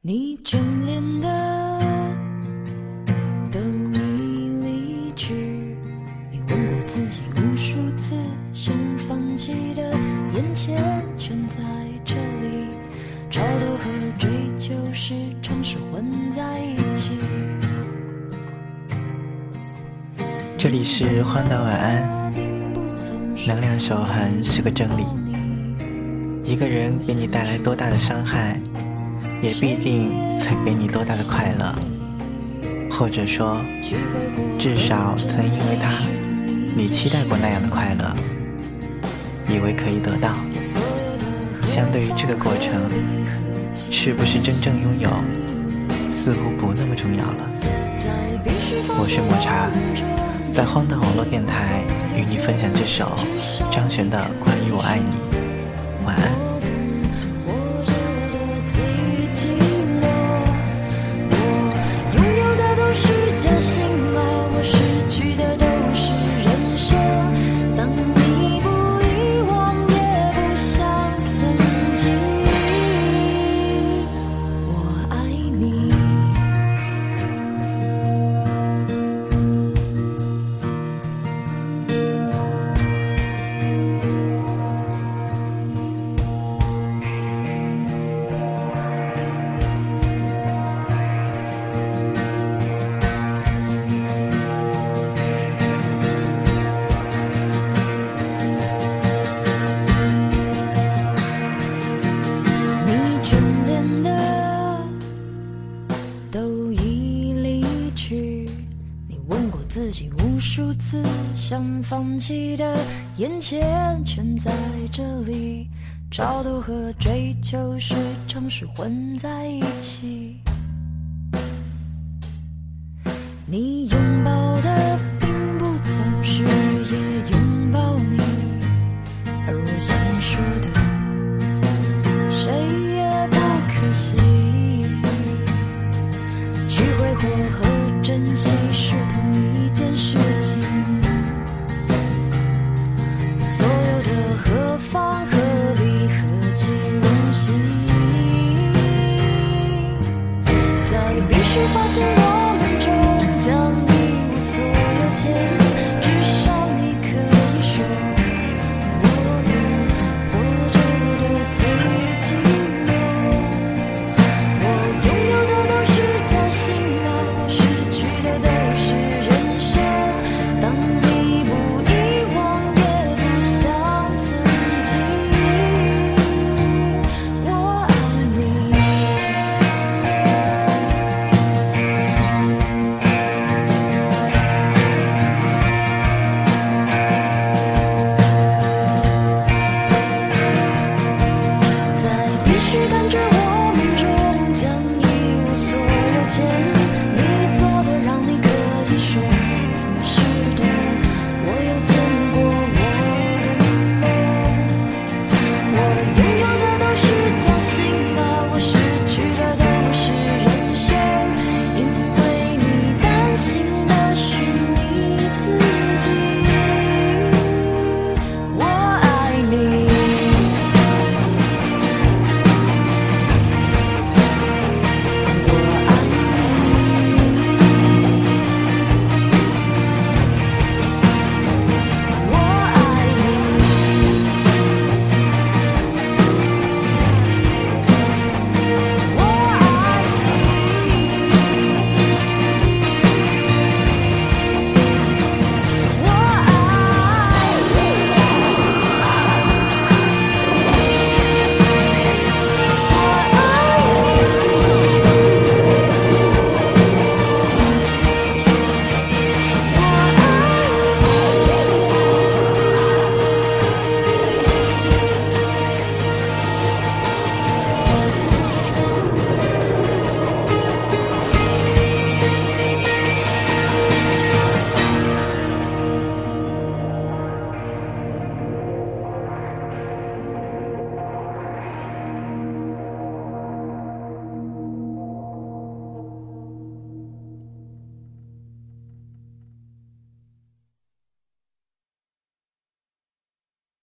你眷恋的都已离去，你问过自己无数次，想放弃的眼前全在这里，超脱和追求时常是混在一起。这里是荒岛晚安，能量守恒是个真理。一个人给你带来多大的伤害，也必定曾给你多大的快乐，或者说，至少曾因为他，你期待过那样的快乐，以为可以得到。相对于这个过程，是不是真正拥有，似乎不那么重要了。我是抹茶，在荒诞网络电台与你分享这首张悬的《关于我爱你》，晚安。自己无数次想放弃的眼前全在这里超度和追求时常是混在一起。你拥抱的并不总是也拥抱你而我想说的谁也不可惜。去挥霍和珍惜是同一件事情。感觉。